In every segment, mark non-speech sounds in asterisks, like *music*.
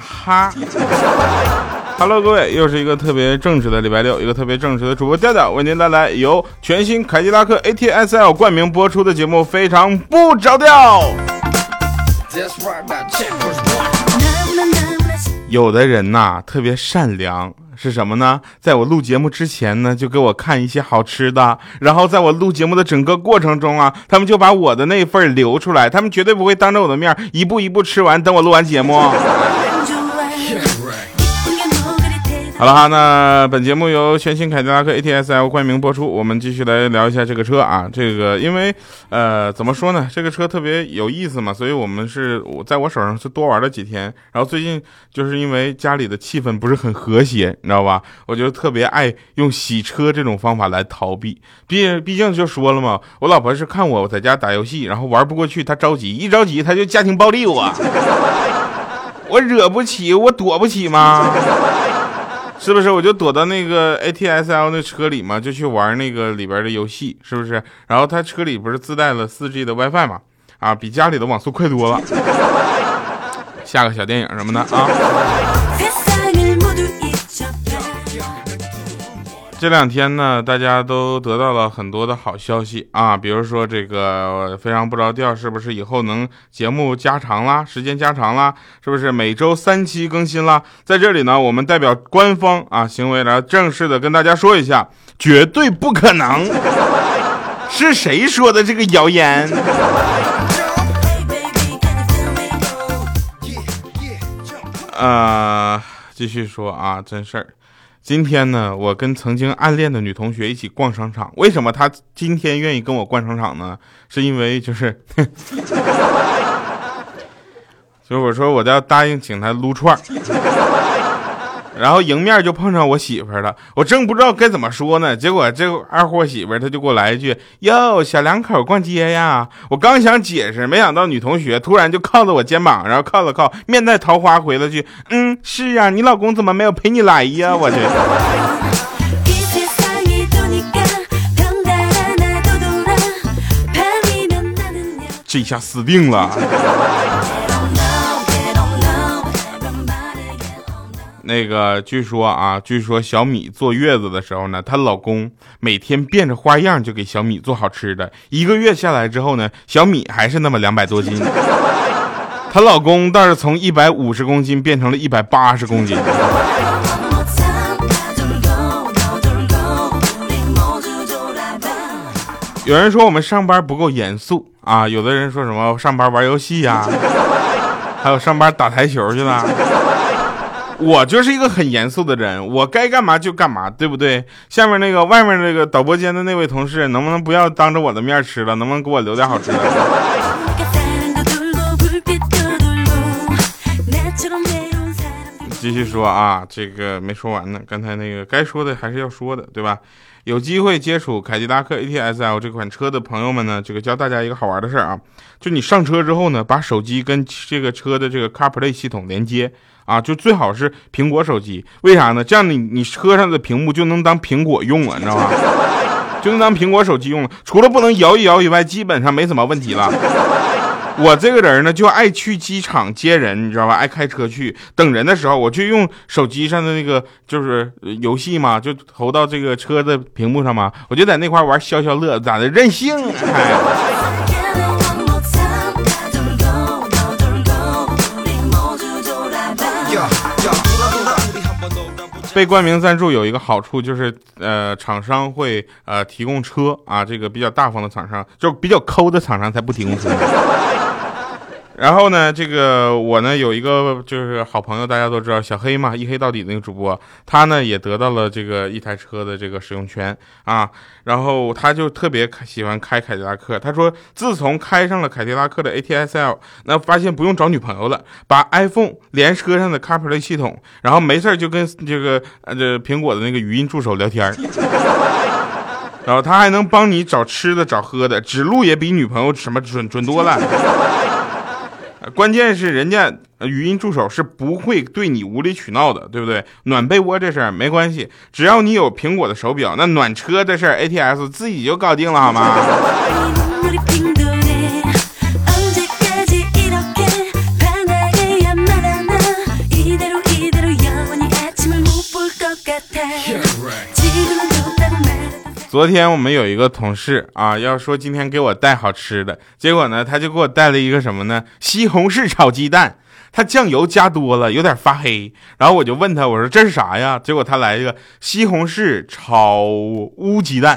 哈。Hello，各位，又是一个特别正直的礼拜六，一个特别正直的主播调调为您带来由全新凯迪拉克 ATS-L 冠名播出的节目，非常不着调。有的人呐，特别善良，是什么呢？在我录节目之前呢，就给我看一些好吃的，然后在我录节目的整个过程中啊，他们就把我的那份留出来，他们绝对不会当着我的面一步一步吃完，等我录完节目。好了哈，那本节目由全新凯迪拉克 ATS-L 冠名播出。我们继续来聊一下这个车啊，这个因为呃怎么说呢，这个车特别有意思嘛，所以我们是我在我手上是多玩了几天。然后最近就是因为家里的气氛不是很和谐，你知道吧？我就特别爱用洗车这种方法来逃避。毕毕竟就说了嘛，我老婆是看我在家打游戏，然后玩不过去，她着急，一着急她就家庭暴力我，我惹不起，我躲不起吗？是不是我就躲到那个 ATS-L 那车里嘛，就去玩那个里边的游戏，是不是？然后他车里不是自带了四 G 的 WiFi 嘛？啊，比家里的网速快多了。下个小电影什么的啊。这两天呢，大家都得到了很多的好消息啊，比如说这个非常不着调，是不是以后能节目加长啦，时间加长啦，是不是每周三期更新啦？在这里呢，我们代表官方啊行为来正式的跟大家说一下，绝对不可能。是谁说的这个谣言？呃，继续说啊，真事儿。今天呢，我跟曾经暗恋的女同学一起逛商场。为什么她今天愿意跟我逛商场呢？是因为就是，*laughs* 就是我说我要答应请她撸串然后迎面就碰上我媳妇了，我正不知道该怎么说呢，结果这二货媳妇她就给我来一句：“哟，小两口逛街呀！”我刚想解释，没想到女同学突然就靠着我肩膀，然后靠了靠，面带桃花回了句：“嗯，是啊，你老公怎么没有陪你来呀？” *laughs* 我去，这一下死定了。那个据说啊，据说小米坐月子的时候呢，她老公每天变着花样就给小米做好吃的。一个月下来之后呢，小米还是那么两百多斤，*laughs* 她老公倒是从一百五十公斤变成了一百八十公斤。有人说我们上班不够严肃啊，有的人说什么上班玩游戏呀，还有上班打台球去了。我就是一个很严肃的人，我该干嘛就干嘛，对不对？下面那个外面那个导播间的那位同事，能不能不要当着我的面吃了？能不能给我留点好吃的？继续说啊，这个没说完呢，刚才那个该说的还是要说的，对吧？有机会接触凯迪拉克 ATS-L 这款车的朋友们呢，这个教大家一个好玩的事儿啊，就你上车之后呢，把手机跟这个车的这个 CarPlay 系统连接啊，就最好是苹果手机，为啥呢？这样你你车上的屏幕就能当苹果用了，你知道吧？*laughs* 就能当苹果手机用了，除了不能摇一摇以外，基本上没什么问题了。*laughs* 我这个人呢，就爱去机场接人，你知道吧？爱开车去等人的时候，我就用手机上的那个就是游戏嘛，就投到这个车的屏幕上嘛，我就在那块玩消消乐，咋的任性？*laughs* 被冠名赞助有一个好处就是，呃，厂商会呃提供车啊，这个比较大方的厂商，就比较抠的厂商才不提供车。然后呢，这个我呢有一个就是好朋友，大家都知道小黑嘛，一黑到底那个主播，他呢也得到了这个一台车的这个使用权啊。然后他就特别喜欢开凯迪拉克，他说自从开上了凯迪拉克的 ATS-L，那发现不用找女朋友了，把 iPhone 连车上的 CarPlay 系统，然后没事就跟这个呃这苹果的那个语音助手聊天 *laughs* 然后他还能帮你找吃的找喝的，指路也比女朋友什么准准多了。关键是人家语音助手是不会对你无理取闹的对不对？暖被窝这事儿没关系只要你有苹果的手表那暖车的事儿 ats 自己就搞定了好吗？*laughs* 昨天我们有一个同事啊，要说今天给我带好吃的，结果呢，他就给我带了一个什么呢？西红柿炒鸡蛋，他酱油加多了，有点发黑。然后我就问他，我说这是啥呀？结果他来一个西红柿炒乌鸡蛋。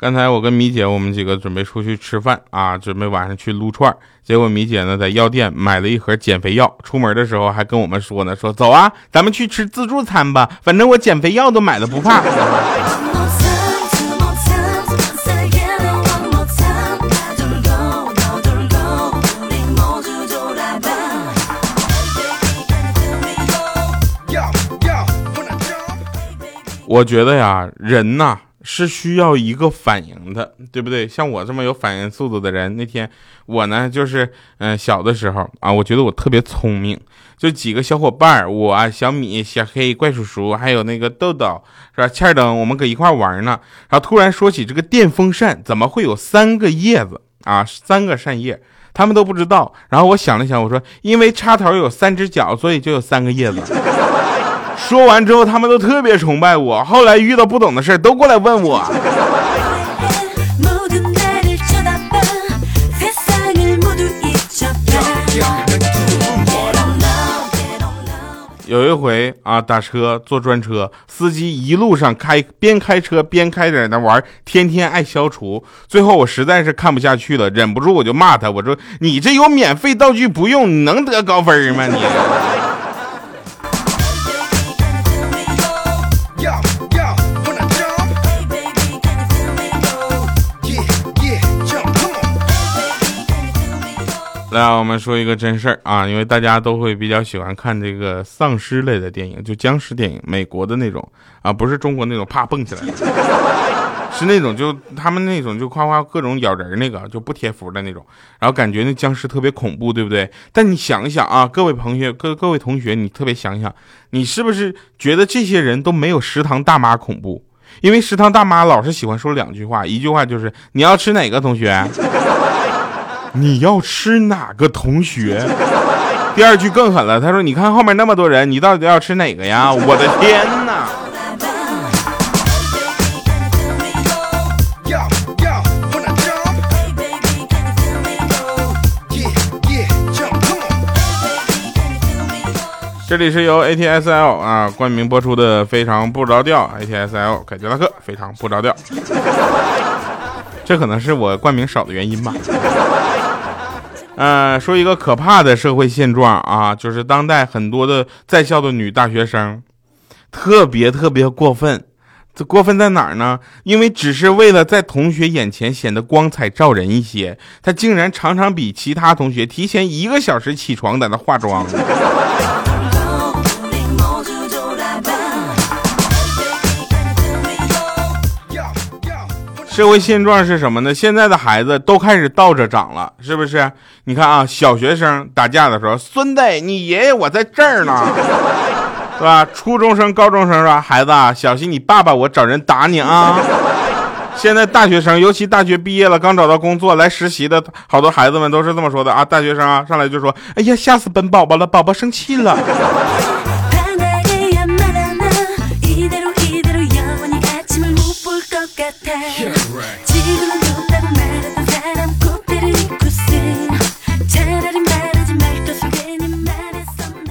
刚才我跟米姐，我们几个准备出去吃饭啊，准备晚上去撸串结果米姐呢在药店买了一盒减肥药，出门的时候还跟我们说呢，说走啊，咱们去吃自助餐吧，反正我减肥药都买了，不怕。我觉得呀，人呐。是需要一个反应的，对不对？像我这么有反应速度的人，那天我呢，就是嗯，小的时候啊，我觉得我特别聪明，就几个小伙伴我小米、小黑、怪叔叔，还有那个豆豆，是吧？欠儿灯，我们搁一块玩呢，然后突然说起这个电风扇怎么会有三个叶子啊？三个扇叶，他们都不知道。然后我想了想，我说，因为插头有三只脚，所以就有三个叶子。说完之后，他们都特别崇拜我。后来遇到不懂的事都过来问我。有一回啊，打车坐专车，司机一路上开，边开车边开在那玩，天天爱消除。最后我实在是看不下去了，忍不住我就骂他，我说：“你这有免费道具不用，你能得高分吗？你？”来，我们说一个真事儿啊，因为大家都会比较喜欢看这个丧尸类的电影，就僵尸电影，美国的那种啊，不是中国那种啪蹦起来，*laughs* 是那种就他们那种就夸夸各种咬人那个就不贴符的那种，然后感觉那僵尸特别恐怖，对不对？但你想一想啊，各位朋友，各各位同学，你特别想想，你是不是觉得这些人都没有食堂大妈恐怖？因为食堂大妈老是喜欢说两句话，一句话就是你要吃哪个同学？你要吃哪个同学？第二句更狠了，他说：“你看后面那么多人，你到底要吃哪个呀？”我的天哪！这里是由 ATSL 啊冠名播出的《非常不着调》，ATSL 凯迪拉克非常不着调。这可能是我冠名少的原因吧。呃，说一个可怕的社会现状啊，就是当代很多的在校的女大学生，特别特别过分。这过分在哪儿呢？因为只是为了在同学眼前显得光彩照人一些，她竟然常常比其他同学提前一个小时起床在那化妆。社会现状是什么呢？现在的孩子都开始倒着长了，是不是？你看啊，小学生打架的时候，孙子，你爷爷我在这儿呢，是吧？初中生、高中生是吧？孩子啊，小心你爸爸我找人打你啊！现在大学生，尤其大学毕业了，刚找到工作来实习的好多孩子们都是这么说的啊！大学生啊，上来就说：“哎呀，吓死本宝宝了，宝宝生气了。”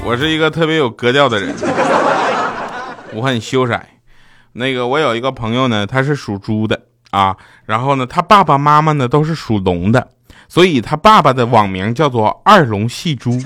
我是一个特别有格调的人，我很羞涩。那个我有一个朋友呢，他是属猪的啊，然后呢，他爸爸妈妈呢都是属龙的，所以他爸爸的网名叫做二龙戏珠。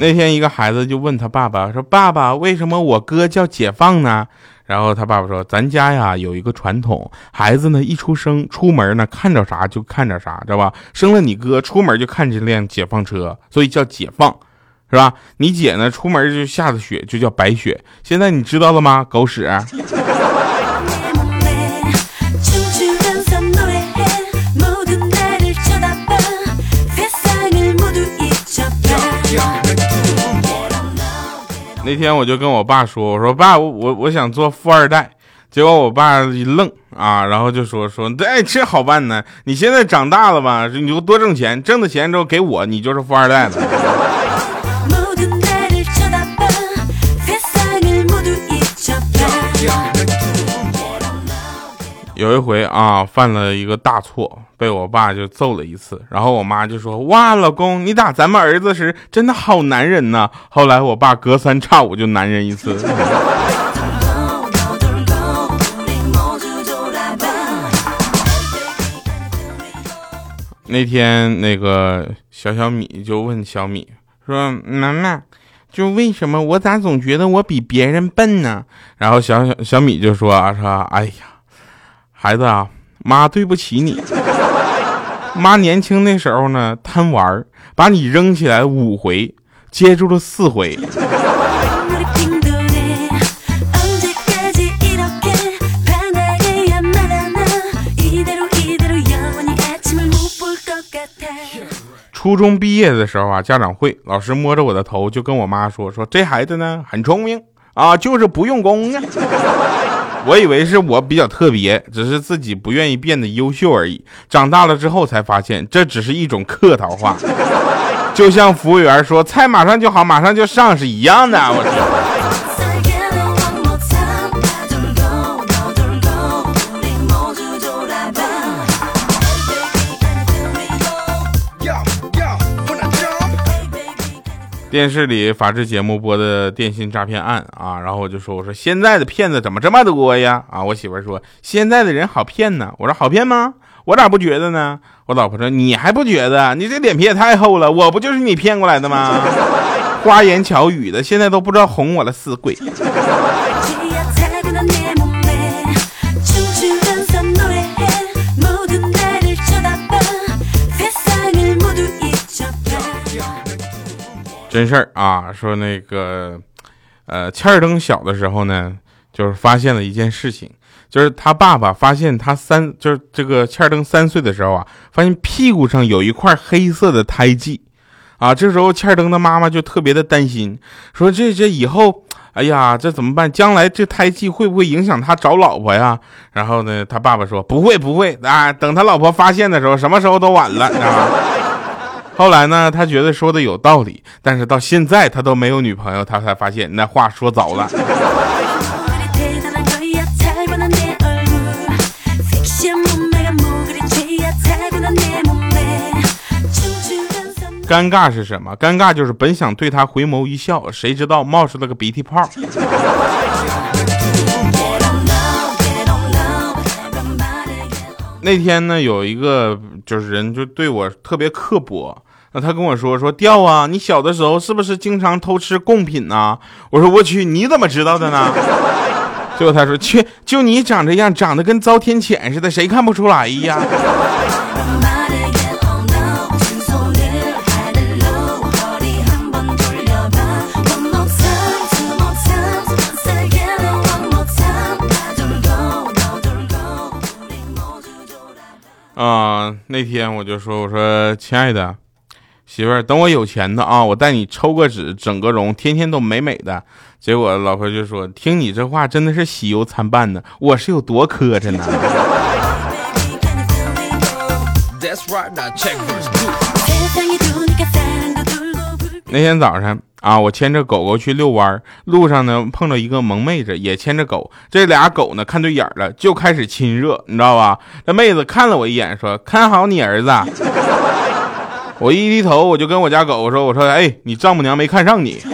那天一个孩子就问他爸爸说：“爸爸，为什么我哥叫解放呢？”然后他爸爸说：“咱家呀有一个传统，孩子呢一出生出门呢看着啥就看着啥，知道吧？生了你哥出门就看见辆解放车，所以叫解放，是吧？你姐呢出门就下的雪就叫白雪。现在你知道了吗？狗屎！”那天我就跟我爸说：“我说爸，我我我想做富二代。”结果我爸一愣啊，然后就说：“说哎，这好办呢，你现在长大了吧，你就多挣钱，挣的钱之后给我，你就是富二代了。”有一回啊，犯了一个大错，被我爸就揍了一次，然后我妈就说：“哇，老公，你打咱们儿子时真的好男人呐。”后来我爸隔三差五就男人一次。*laughs* 那天那个小小米就问小米说：“妈妈，就为什么我咋总觉得我比别人笨呢？”然后小小小米就说：“啊，说哎呀。”孩子啊，妈对不起你。*laughs* 妈年轻那时候呢，贪玩把你扔起来五回，接住了四回。初中毕业的时候啊，家长会，老师摸着我的头就跟我妈说：“说这孩子呢，很聪明啊，就是不用功呀。*laughs* ”我以为是我比较特别，只是自己不愿意变得优秀而已。长大了之后才发现，这只是一种客套话，就像服务员说菜马上就好，马上就上是一样的。我天电视里法制节目播的电信诈骗案啊，然后我就说，我说现在的骗子怎么这么多呀？啊，我媳妇说现在的人好骗呢。我说好骗吗？我咋不觉得呢？我老婆说你还不觉得？你这脸皮也太厚了，我不就是你骗过来的吗？*laughs* 花言巧语的，现在都不知道哄我了死鬼。真事儿啊，说那个，呃，欠儿登小的时候呢，就是发现了一件事情，就是他爸爸发现他三，就是这个欠儿登三岁的时候啊，发现屁股上有一块黑色的胎记，啊，这时候欠儿登的妈妈就特别的担心，说这这以后，哎呀，这怎么办？将来这胎记会不会影响他找老婆呀？然后呢，他爸爸说不会不会啊，等他老婆发现的时候，什么时候都晚了，知道吗？后来呢，他觉得说的有道理，但是到现在他都没有女朋友，他才发现那话说早了。尴尬是什么？尴尬就是本想对他回眸一笑，谁知道冒出了个鼻涕泡。那天呢，有一个就是人就对我特别刻薄。那他跟我说说调啊，你小的时候是不是经常偷吃贡品呢？我说我去，你怎么知道的呢？最后他说去，就你长这样，长得跟遭天谴似的，谁看不出来呀？啊，那天我就说我说亲爱的。媳妇儿，等我有钱的啊，我带你抽个脂，整个容，天天都美美的。结果老婆就说：“听你这话，真的是喜忧参半呢。我是有多磕碜呢？”那天早上啊，我牵着狗狗去遛弯，路上呢碰到一个萌妹子，也牵着狗。这俩狗呢看对眼了，就开始亲热，你知道吧？那妹子看了我一眼，说：“看好你儿子。”我一低头，我就跟我家狗说：“我说，哎，你丈母娘没看上你。*laughs* ”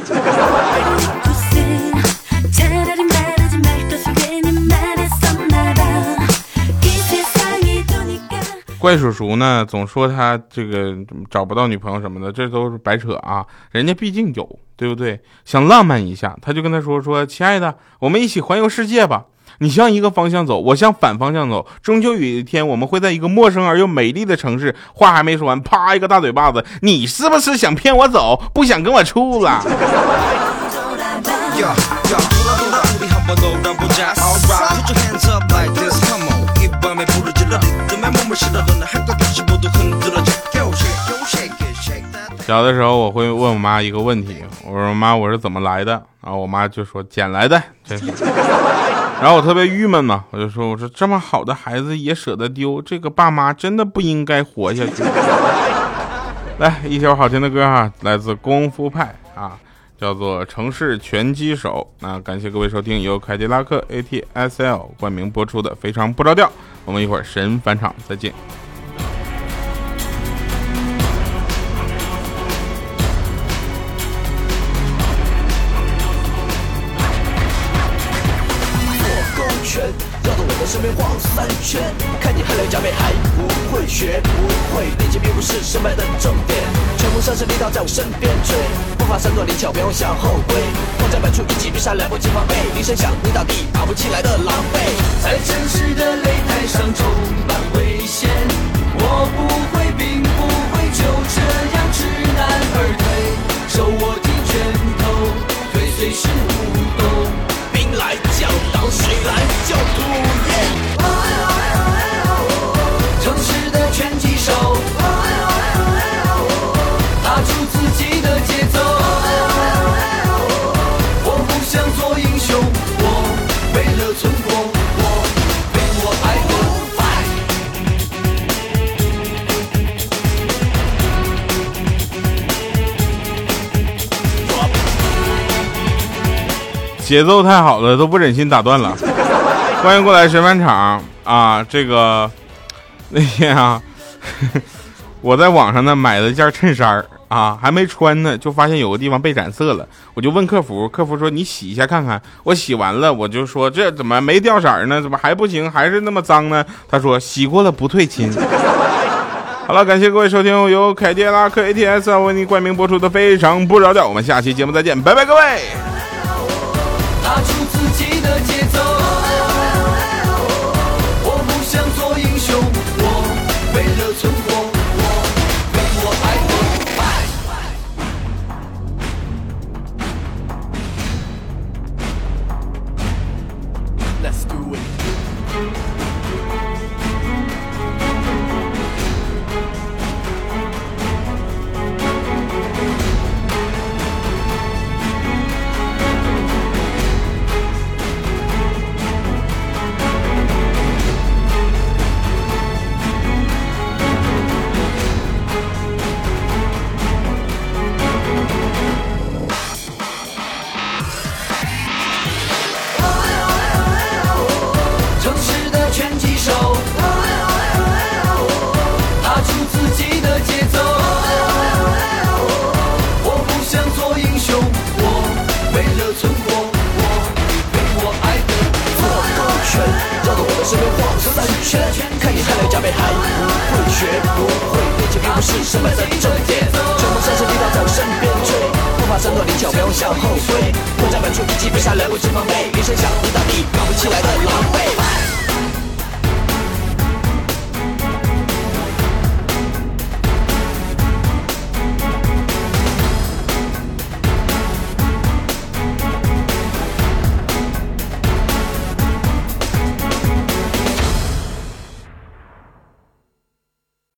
怪叔叔呢，总说他这个找不到女朋友什么的，这都是白扯啊！人家毕竟有，对不对？想浪漫一下，他就跟他说：“说亲爱的，我们一起环游世界吧。”你向一个方向走，我向反方向走，终究有一天我们会在一个陌生而又美丽的城市。话还没说完，啪一个大嘴巴子！你是不是想骗我走，不想跟我处了？小小的时候我会问我妈一个问题，我说妈，我是怎么来的？然后我妈就说捡来的，真是。然后我特别郁闷嘛，我就说我说这么好的孩子也舍得丢，这个爸妈真的不应该活下去。*laughs* 来一首好听的歌哈，来自功夫派啊，叫做《城市拳击手》。那感谢各位收听由凯迪拉克 ATS-L 冠名播出的《非常不着调》，我们一会儿神返场再见。学不会，练剑并不是胜败的重点，拳风上势力道在我身边追，步伐闪躲灵巧，别往向后归，迫在本处一击必杀，来不及防备，铃声响，你倒地，爬不起来的狼狈，在城市的擂台上充满危险，我不会，并不会就这样知难而退，手握紧拳头，腿随时舞动，兵来将挡，水来就土掩。节奏太好了，都不忍心打断了。欢迎过来神返场啊！这个 *laughs* 那天啊，*laughs* 我在网上呢买了件衬衫啊，还没穿呢，就发现有个地方被染色了。我就问客服，客服说你洗一下看看。我洗完了，我就说这怎么没掉色呢？怎么还不行？还是那么脏呢？他说洗过了不退亲。*laughs* 好了，感谢各位收听由凯迪拉克 ATS 为您冠名播出的《非常不着调》，我们下期节目再见，拜拜，各位。踏出自己的节奏，们这一种节奏。全部深深在我身边吹，步伐山度灵巧，不用向后退。我在本处一击必杀，来不及防备，一声响回到地，搞不起来的狼狈。